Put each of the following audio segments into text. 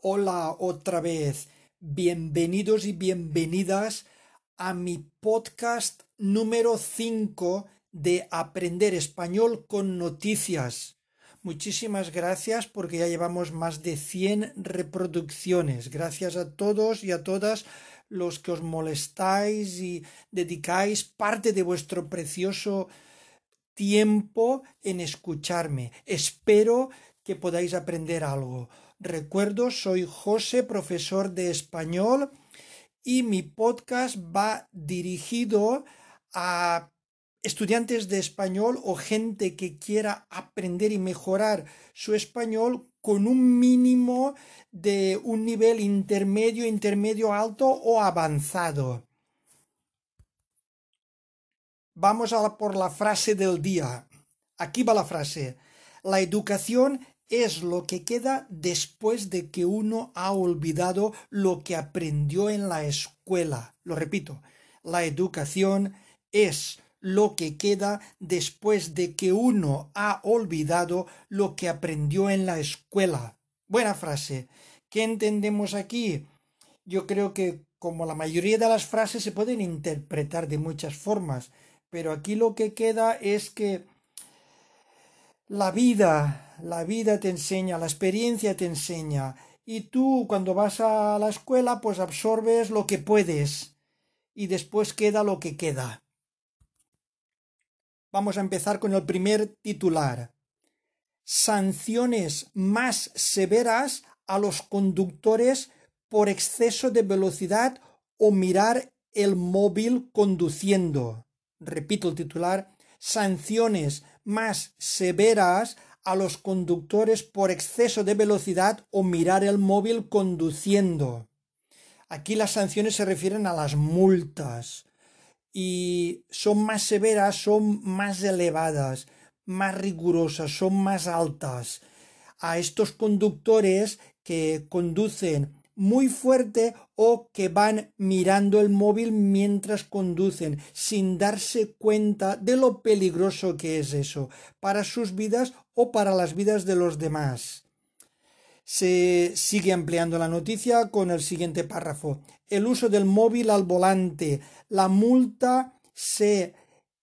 Hola otra vez. Bienvenidos y bienvenidas a mi podcast número 5 de Aprender Español con Noticias. Muchísimas gracias porque ya llevamos más de 100 reproducciones. Gracias a todos y a todas los que os molestáis y dedicáis parte de vuestro precioso tiempo en escucharme. Espero que podáis aprender algo. Recuerdo, soy José, profesor de español, y mi podcast va dirigido a estudiantes de español o gente que quiera aprender y mejorar su español con un mínimo de un nivel intermedio, intermedio alto o avanzado. Vamos a por la frase del día. Aquí va la frase. La educación es lo que queda después de que uno ha olvidado lo que aprendió en la escuela. Lo repito, la educación es lo que queda después de que uno ha olvidado lo que aprendió en la escuela. Buena frase. ¿Qué entendemos aquí? Yo creo que como la mayoría de las frases se pueden interpretar de muchas formas, pero aquí lo que queda es que la vida, la vida te enseña, la experiencia te enseña, y tú cuando vas a la escuela pues absorbes lo que puedes y después queda lo que queda. Vamos a empezar con el primer titular. Sanciones más severas a los conductores por exceso de velocidad o mirar el móvil conduciendo. Repito el titular. Sanciones más severas a los conductores por exceso de velocidad o mirar el móvil conduciendo. Aquí las sanciones se refieren a las multas y son más severas, son más elevadas, más rigurosas, son más altas. A estos conductores que conducen muy fuerte o que van mirando el móvil mientras conducen sin darse cuenta de lo peligroso que es eso para sus vidas o para las vidas de los demás. Se sigue ampliando la noticia con el siguiente párrafo. El uso del móvil al volante. La multa se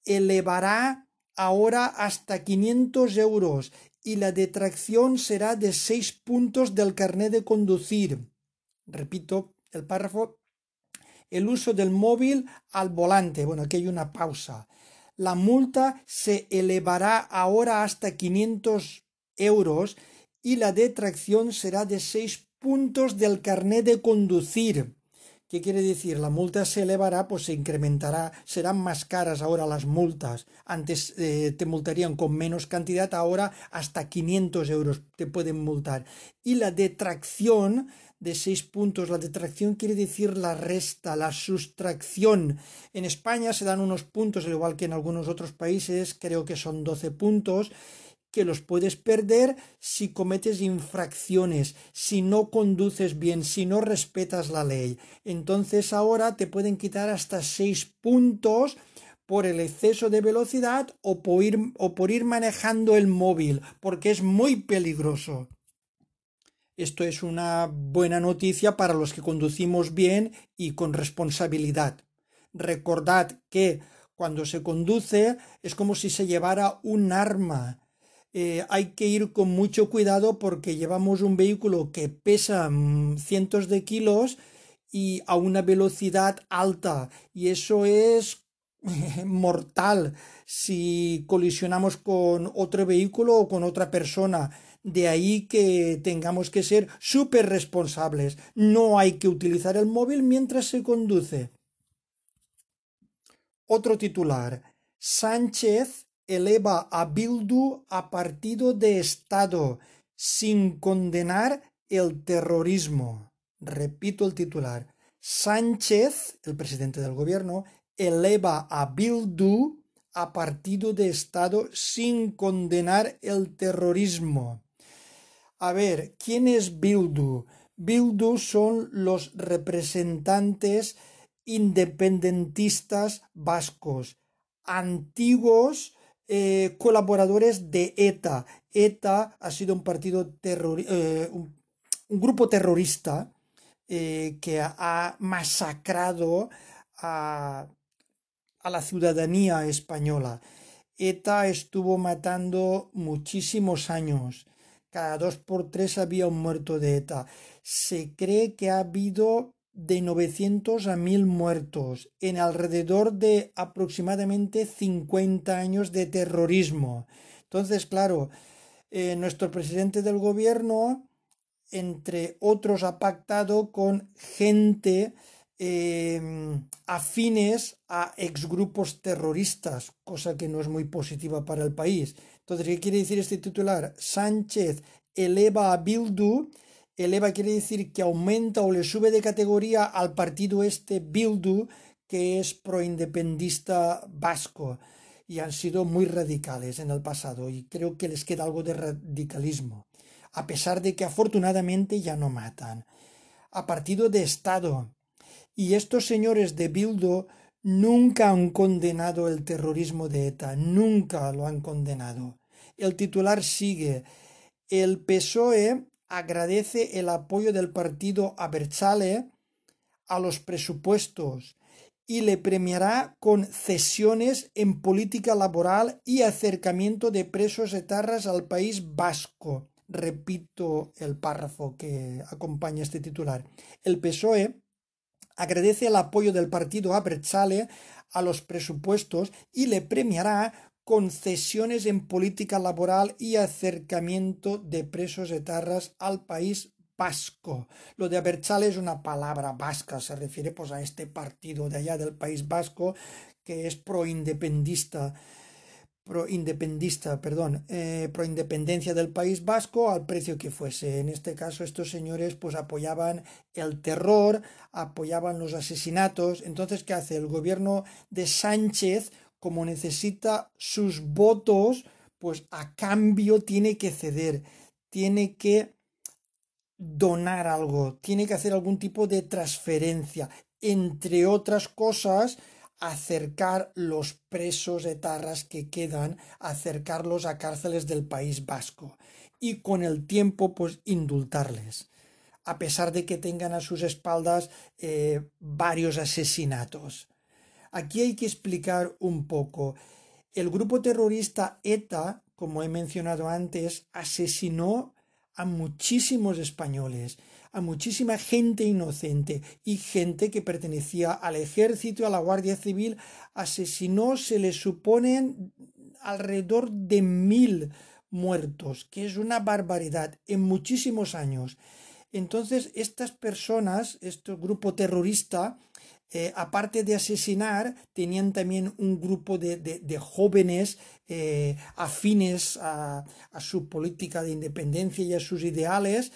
elevará ahora hasta 500 euros y la detracción será de 6 puntos del carnet de conducir. Repito el párrafo. El uso del móvil al volante. Bueno, aquí hay una pausa. La multa se elevará ahora hasta 500 euros y la detracción será de 6 puntos del carnet de conducir. ¿Qué quiere decir? La multa se elevará, pues se incrementará, serán más caras ahora las multas. Antes eh, te multarían con menos cantidad, ahora hasta 500 euros te pueden multar. Y la detracción de seis puntos. La detracción quiere decir la resta, la sustracción. En España se dan unos puntos, al igual que en algunos otros países, creo que son 12 puntos, que los puedes perder si cometes infracciones, si no conduces bien, si no respetas la ley. Entonces ahora te pueden quitar hasta seis puntos por el exceso de velocidad o por ir, o por ir manejando el móvil, porque es muy peligroso. Esto es una buena noticia para los que conducimos bien y con responsabilidad. Recordad que cuando se conduce es como si se llevara un arma. Eh, hay que ir con mucho cuidado porque llevamos un vehículo que pesa mm, cientos de kilos y a una velocidad alta y eso es mortal si colisionamos con otro vehículo o con otra persona. De ahí que tengamos que ser súper responsables. No hay que utilizar el móvil mientras se conduce. Otro titular. Sánchez eleva a Bildu a partido de Estado sin condenar el terrorismo. Repito el titular. Sánchez, el presidente del gobierno, eleva a Bildu a partido de Estado sin condenar el terrorismo. A ver, ¿quién es Bildu? Bildu son los representantes independentistas vascos, antiguos eh, colaboradores de ETA. ETA ha sido un partido eh, un grupo terrorista eh, que ha masacrado a la ciudadanía española. ETA estuvo matando muchísimos años. Cada dos por tres había un muerto de ETA. Se cree que ha habido de 900 a 1000 muertos en alrededor de aproximadamente 50 años de terrorismo. Entonces, claro, eh, nuestro presidente del gobierno, entre otros, ha pactado con gente em, afines a exgrupos terroristas, cosa que no es muy positiva para el país. Entonces, ¿qué quiere decir este titular? Sánchez eleva a Bildu eleva quiere decir que aumenta o le sube de categoría al partido este Bildu, que es proindependista vasco, y han sido muy radicales en el pasado, y creo que les queda algo de radicalismo, a pesar de que afortunadamente ya no matan. A partido de Estado. Y estos señores de Bildu nunca han condenado el terrorismo de ETA, nunca lo han condenado. El titular sigue. El PSOE agradece el apoyo del partido a Berchale a los presupuestos y le premiará con cesiones en política laboral y acercamiento de presos etarras al país vasco. Repito el párrafo que acompaña este titular. El PSOE agradece el apoyo del partido a Berchale a los presupuestos y le premiará concesiones en política laboral y acercamiento de presos etarras al país vasco. Lo de Abertzal es una palabra vasca, se refiere pues a este partido de allá del país vasco que es proindependista proindependista, perdón, eh, proindependencia del País Vasco al precio que fuese. En este caso, estos señores pues apoyaban el terror, apoyaban los asesinatos. Entonces, ¿qué hace? El gobierno de Sánchez como necesita sus votos, pues a cambio tiene que ceder, tiene que donar algo, tiene que hacer algún tipo de transferencia, entre otras cosas, acercar los presos etarras que quedan, acercarlos a cárceles del País Vasco y con el tiempo pues indultarles, a pesar de que tengan a sus espaldas eh, varios asesinatos. Aquí hay que explicar un poco. El grupo terrorista ETA, como he mencionado antes, asesinó a muchísimos españoles, a muchísima gente inocente y gente que pertenecía al ejército, a la Guardia Civil, asesinó, se le suponen alrededor de mil muertos, que es una barbaridad en muchísimos años. Entonces, estas personas, este grupo terrorista, eh, aparte de asesinar, tenían también un grupo de, jóvenes eh, afines a, su política de independencia y a sus ideales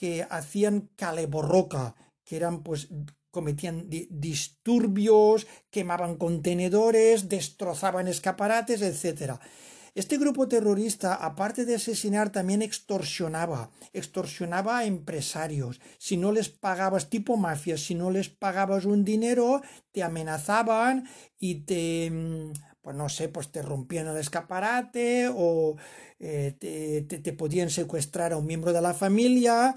que hacían caleborroca, que eran pues cometían disturbios, quemaban contenedores, destrozaban escaparates, etcétera. Este grupo terrorista, aparte de asesinar, también extorsionaba, extorsionaba a empresarios. Si no les pagabas, tipo mafia, si no les pagabas un dinero, te amenazaban y te, mm, pues no sé, pues te rompían el escaparate o eh, te, te podían secuestrar a un miembro de la familia.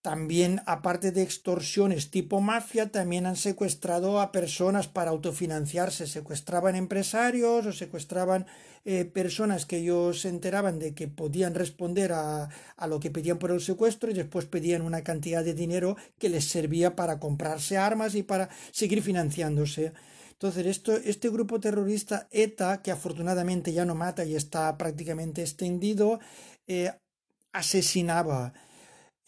También, aparte de extorsiones tipo mafia, también han secuestrado a personas para autofinanciarse. Secuestraban empresarios o secuestraban eh, personas que ellos se enteraban de que podían responder a, a, lo que pedían por el secuestro y después pedían una cantidad de dinero que les servía para comprarse armas y para seguir financiándose. Entonces, esto, este grupo terrorista ETA, que afortunadamente ya no mata y está prácticamente extendido, eh, asesinaba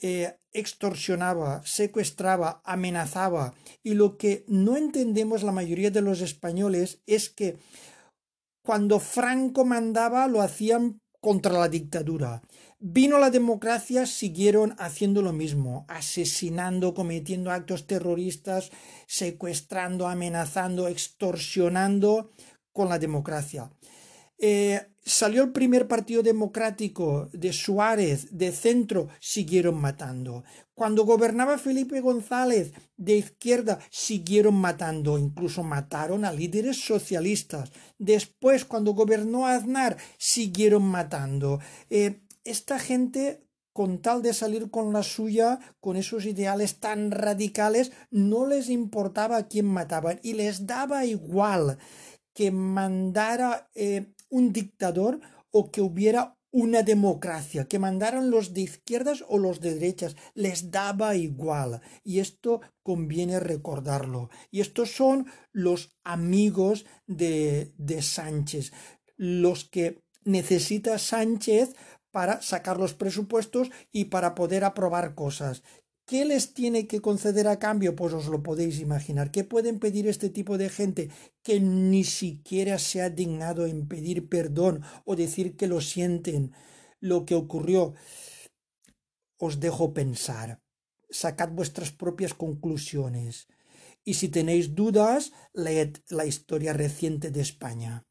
eh, extorsionaba, secuestraba, amenazaba. Y lo que no entendemos la mayoría de los españoles es que cuando Franco mandaba lo hacían contra la dictadura. Vino la democracia, siguieron haciendo lo mismo, asesinando, cometiendo actos terroristas, secuestrando, amenazando, extorsionando con la democracia. Eh, salió el primer partido democrático de Suárez, de centro, siguieron matando. Cuando gobernaba Felipe González, de izquierda, siguieron matando. Incluso mataron a líderes socialistas. Después, cuando gobernó Aznar, siguieron matando. Eh, esta gente con tal de salir con la suya, con esos ideales tan radicales, no les importaba a quién mataban y les daba igual que mandara eh, un dictador o que hubiera una democracia, que mandaran los de izquierdas o los de derechas, les daba igual. Y esto conviene recordarlo. Y estos son los amigos de, de Sánchez, los que necesita Sánchez para sacar los presupuestos y para poder aprobar cosas. ¿Qué les tiene que conceder a cambio? Pues os lo podéis imaginar. ¿Qué pueden pedir este tipo de gente que ni siquiera se ha dignado en pedir perdón o decir que lo sienten? Lo que ocurrió. Os dejo pensar. Sacad vuestras propias conclusiones. Y si tenéis dudas, leed la historia reciente de España.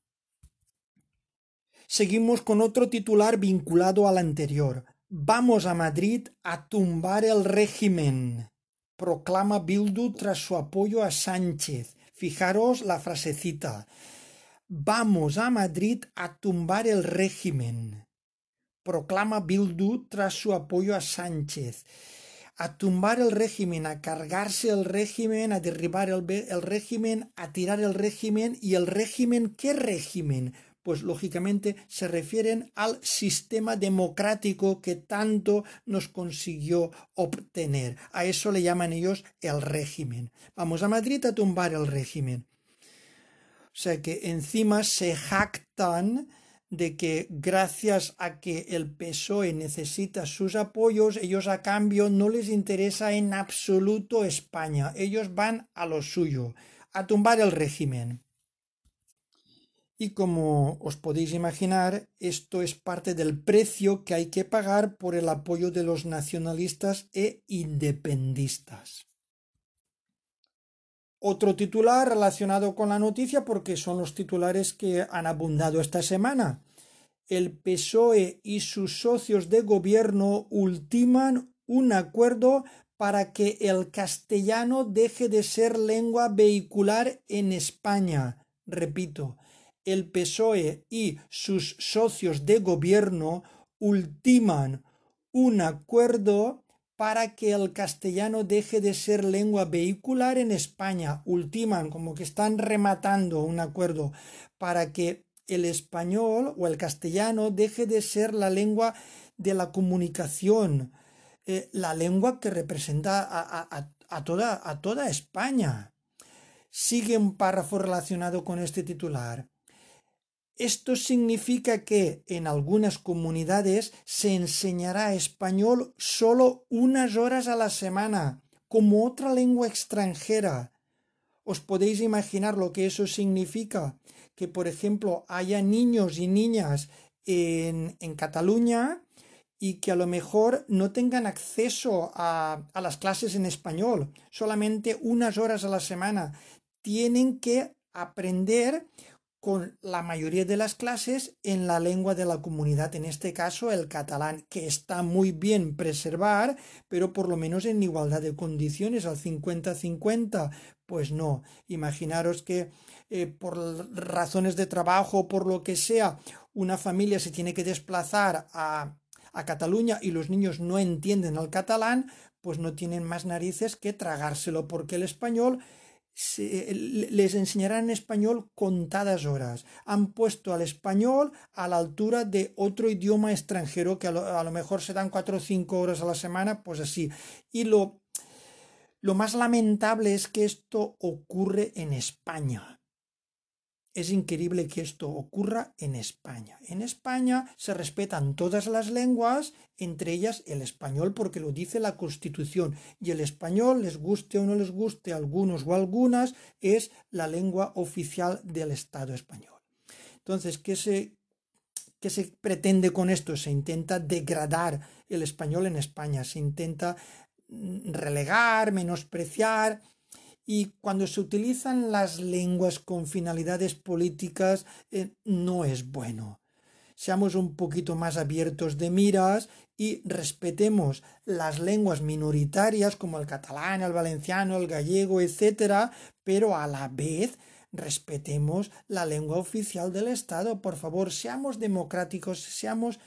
Seguimos con otro titular vinculado al anterior. Vamos a Madrid a tumbar el régimen, proclama Bildu tras su apoyo a Sánchez. Fijaros la frasecita. Vamos a Madrid a tumbar el régimen, proclama Bildu tras su apoyo a Sánchez. A tumbar el régimen, a cargarse el régimen, a derribar el, el régimen, a tirar el régimen y el régimen, ¿qué régimen? Pues lógicamente se refieren al sistema democrático que tanto nos consiguió obtener. A eso le llaman ellos el régimen. Vamos a Madrid a tumbar el régimen. O sea que encima se jactan de que gracias a que el PSOE necesita sus apoyos, ellos a cambio no les interesa en absoluto España. Ellos van a lo suyo, a tumbar el régimen. Y como os podéis imaginar, esto es parte del precio que hay que pagar por el apoyo de los nacionalistas e independistas. Otro titular relacionado con la noticia porque son los titulares que han abundado esta semana. El PSOE y sus socios de gobierno ultiman un acuerdo para que el castellano deje de ser lengua vehicular en España. Repito, el PSOE y sus socios de gobierno ultiman un acuerdo para que el castellano deje de ser lengua vehicular en España. Ultiman, como que están rematando un acuerdo para que el español o el castellano deje de ser la lengua de la comunicación, eh, la lengua que representa a, toda, a toda España. Sigue un párrafo relacionado con este titular. Esto significa que en algunas comunidades se enseñará español solo unas horas a la semana, como otra lengua extranjera. ¿Os podéis imaginar lo que eso significa? Que, por ejemplo, haya niños y niñas en, Cataluña y que a lo mejor no tengan acceso a las clases en español, solamente unas horas a la semana. Tienen que aprender con la mayoría de las clases en la lengua de la comunidad, en este caso el catalán, que está muy bien preservar, pero por lo menos en igualdad de condiciones, al 50-50, pues no. Imaginaros que eh, por razones de trabajo por lo que sea, una familia se tiene que desplazar a, a Cataluña y los niños no entienden el catalán, pues no tienen más narices que tragárselo, porque el español les enseñarán español contadas horas. Han puesto al español a la altura de otro idioma extranjero que a lo, mejor se dan cuatro o cinco horas a la semana, pues así. Y lo, lo más lamentable es que esto ocurre en España. Es increíble que esto ocurra en España. En España se respetan todas las lenguas, entre ellas el español, porque lo dice la Constitución. Y el español, les guste o no les guste algunos o algunas, es la lengua oficial del Estado español. Entonces, ¿qué se, qué se pretende con esto? Se intenta degradar el español en España, se intenta mm, relegar, menospreciar y cuando se utilizan las lenguas con finalidades políticas eh, no es bueno. Seamos un poquito más abiertos de miras y respetemos las lenguas minoritarias como el catalán, el valenciano, el gallego, etc., pero a la vez respetemos la lengua oficial del Estado. Por favor, seamos democráticos, seamos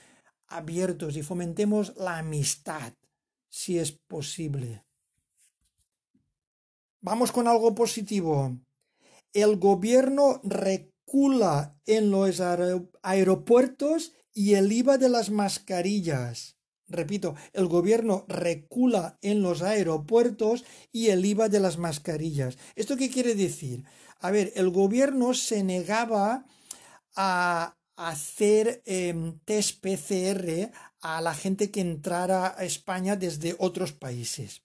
abiertos y fomentemos la amistad, si es posible. Vamos con algo positivo. El gobierno recula en los aeropuertos y el IVA de las mascarillas. Repito, el gobierno recula en los aeropuertos y el IVA de las mascarillas. ¿Esto qué quiere decir? A ver, el gobierno se negaba a hacer em, test PCR a la gente que entrara a España desde otros países.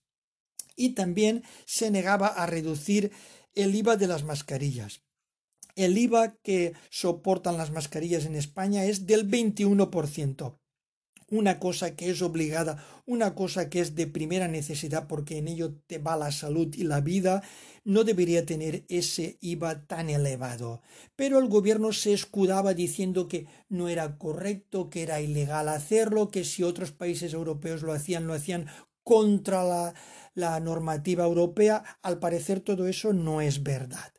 Y también se negaba a reducir el IVA de las mascarillas. El IVA que soportan las mascarillas en España es del 21% una cosa que es obligada, una cosa que es de primera necesidad porque en ello te va la salud y la vida, no debería tener ese IVA tan elevado. Pero el gobierno se escudaba diciendo que no era correcto, que era ilegal hacerlo, que si otros países europeos lo hacían, lo hacían contra la, normativa europea. Al parecer todo eso no es verdad.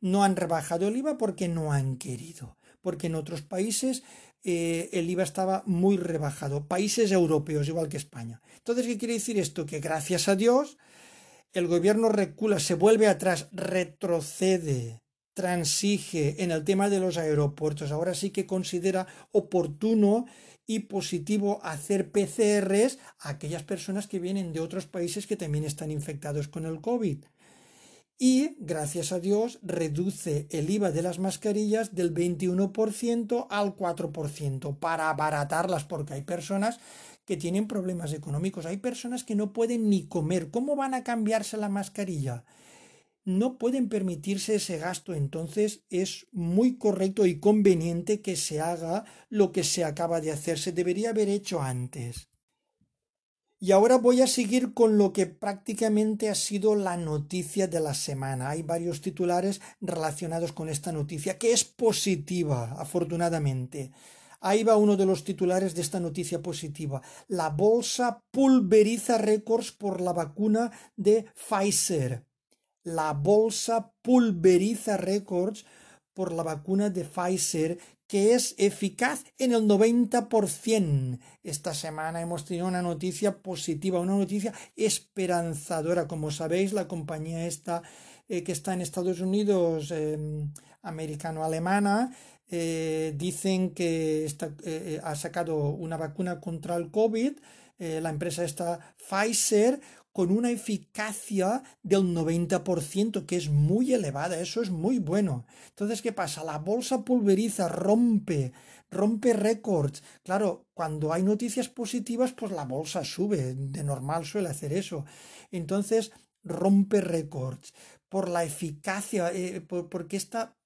No han rebajado el IVA porque no han querido, porque en otros países eh, el IVA estaba muy rebajado. Países europeos, igual que España. Entonces, ¿qué quiere decir esto? Que gracias a Dios el gobierno recula, se vuelve atrás, retrocede, transige en el tema de los aeropuertos. Ahora sí que considera oportuno y positivo hacer PCRs a aquellas personas que vienen de otros países que también están infectados con el COVID y, gracias a Dios, reduce el IVA de las mascarillas del 21% al 4% para abaratarlas porque hay personas que tienen problemas económicos, hay personas que no pueden ni comer. ¿Cómo van a cambiarse la mascarilla? No pueden permitirse ese gasto, entonces es muy correcto y conveniente que se haga lo que se acaba de hacer, se debería haber hecho antes. Y ahora voy a seguir con lo que prácticamente ha sido la noticia de la semana. Hay varios titulares relacionados con esta noticia, que es positiva, afortunadamente. Ahí va uno de los titulares de esta noticia positiva. La bolsa pulveriza récords por la vacuna de Pfizer. La bolsa pulveriza récords por la vacuna de Pfizer que es eficaz en el 90%. Esta semana hemos tenido una noticia positiva, una noticia esperanzadora. Como sabéis, la compañía esta eh, que está en Estados Unidos, em, americano-alemana, eh, dicen que eh, ha sacado una vacuna contra el COVID. la empresa esta Pfizer con una eficacia del 90%, que es muy elevada, eso es muy bueno. Entonces, ¿qué pasa? La bolsa pulveriza, rompe, rompe récords. Claro, cuando hay noticias positivas, pues la bolsa sube, de normal suele hacer eso. Entonces, rompe récords por la eficacia, eh, porque esta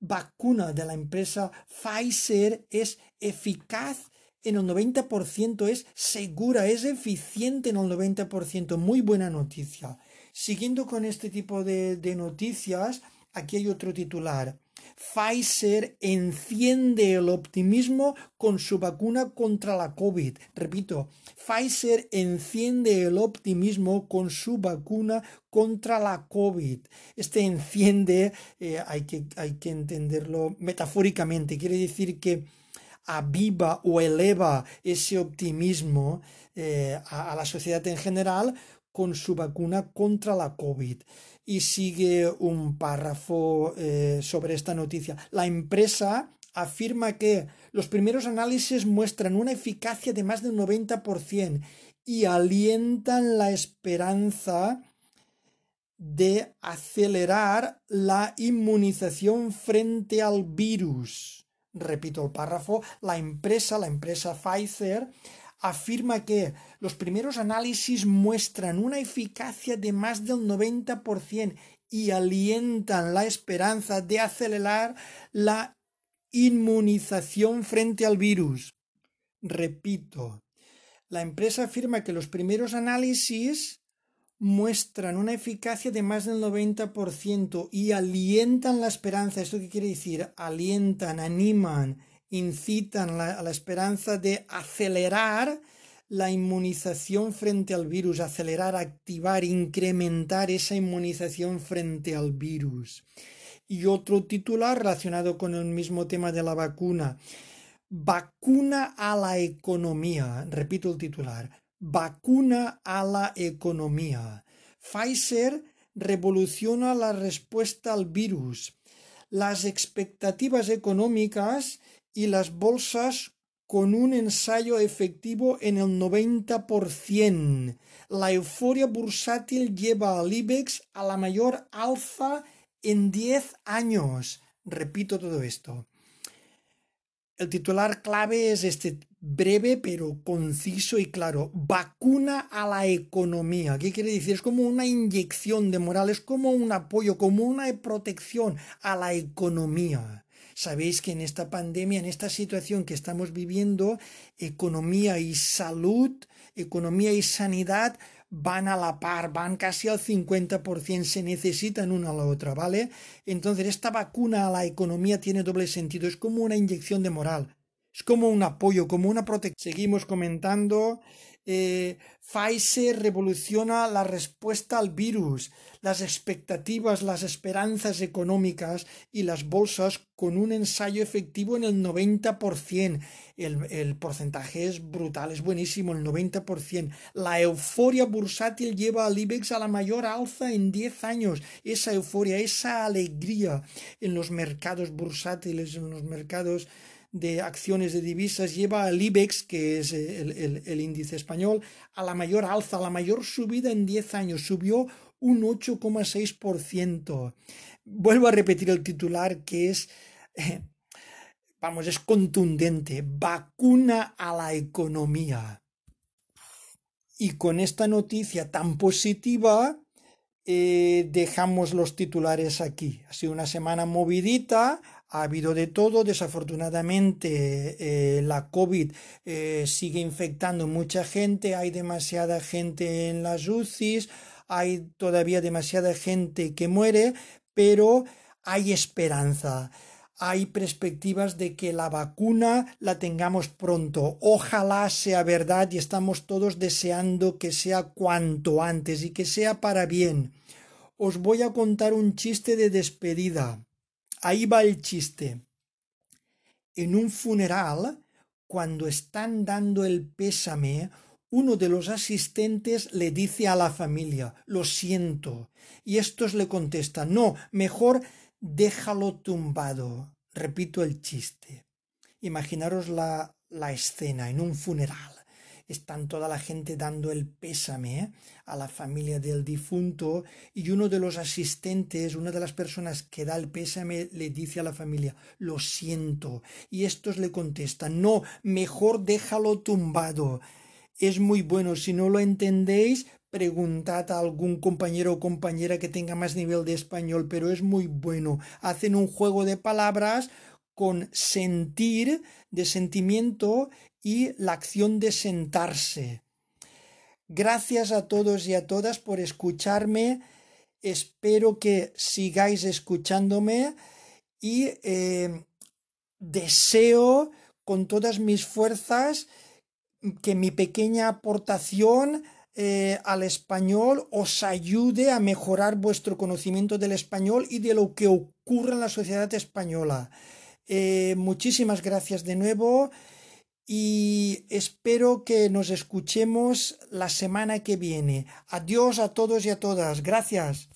vacuna de la empresa Pfizer es eficaz en el 90%, es segura, es eficiente en el 90%. Muy buena noticia. Siguiendo con este tipo de, noticias, aquí hay otro titular. Pfizer enciende el optimismo con su vacuna contra la COVID. Repito, Pfizer enciende el optimismo con su vacuna contra la COVID. Este enciende, eh, hay, que, hay que entenderlo metafóricamente, quiere decir que aviva o eleva ese optimismo eh, a, la sociedad en general con su vacuna contra la COVID. Y sigue un párrafo eh, sobre esta noticia. La empresa afirma que los primeros análisis muestran una eficacia de más del 90% y alientan la esperanza de acelerar la inmunización frente al virus repito el párrafo, la empresa, la empresa Pfizer, afirma que los primeros análisis muestran una eficacia de más del 90% y alientan la esperanza de acelerar la inmunización frente al virus. Repito, la empresa afirma que los primeros análisis muestran una eficacia de más del 90% y alientan la esperanza. ¿Esto qué quiere decir? Alientan, animan, incitan a la esperanza de acelerar la inmunización frente al virus, acelerar, activar, incrementar esa inmunización frente al virus. Y otro titular relacionado con el mismo tema de la vacuna. vacuna a la economía. Repito el titular. Vacuna a la economía. Pfizer revoluciona la respuesta al virus. Las expectativas económicas y las bolsas con un ensayo efectivo en el 90%. La euforia bursátil lleva al IBEX a la mayor alza en 10 años. Repito todo esto. El titular clave es este breve pero conciso y claro. Vacuna a la economía. ¿Qué quiere decir? Es como una inyección de moral, es como un apoyo, como una protección a la economía. Sabéis que en esta pandemia, en esta situación que estamos viviendo, economía y salud, economía y sanidad van a la par, van casi al 50%, se necesitan una a la otra, ¿vale? Entonces esta vacuna a la economía tiene doble sentido, es como una inyección de moral, es como un apoyo, como una protección. Seguimos comentando eh, Pfizer revoluciona la respuesta al virus, las expectativas, las esperanzas económicas y las bolsas con un ensayo efectivo en el 90%. El, el porcentaje es brutal, es buenísimo, el 90%. La euforia bursátil lleva al IBEX a la mayor alza en 10 años. Esa euforia, esa alegría en los mercados bursátiles, en los mercados de acciones de divisas lleva al IBEX, que es el, índice español, a la mayor alza, a la mayor subida en 10 años. Subió un 8,6%. Vuelvo a repetir el titular que es, vamos, es contundente. Vacuna a la economía. Y con esta noticia tan positiva, eh, dejamos los titulares aquí. Ha sido una semana movidita, ha habido de todo. Desafortunadamente, eh, la COVID eh, sigue infectando mucha gente. Hay demasiada gente en las UCIs. Hay todavía demasiada gente que muere, pero hay esperanza. Hay perspectivas de que la vacuna la tengamos pronto. Ojalá sea verdad y estamos todos deseando que sea cuanto antes y que sea para bien. Os voy a contar un chiste de despedida. Ahí va el chiste. En un funeral, cuando están dando el pésame, uno de los asistentes le dice a la familia, lo siento, y estos le contestan, no, mejor déjalo tumbado. Repito el chiste. Imaginaros la, la escena en un funeral están toda la gente dando el pésame ¿eh? a la familia del difunto y uno de los asistentes, una de las personas que da el pésame le dice a la familia, lo siento. Y estos le contestan, no, mejor déjalo tumbado. Es muy bueno, si no lo entendéis, preguntad a algún compañero o compañera que tenga más nivel de español, pero es muy bueno. Hacen un juego de palabras con sentir, de sentimiento y la acción de sentarse. Gracias a todos y a todas por escucharme. Espero que sigáis escuchándome y eh, deseo con todas mis fuerzas que mi pequeña aportación eh, al español os ayude a mejorar vuestro conocimiento del español y de lo que ocurre en la sociedad española. Eh, muchísimas gracias de nuevo y espero que nos escuchemos la semana que viene. Adiós a todos y a todas. Gracias.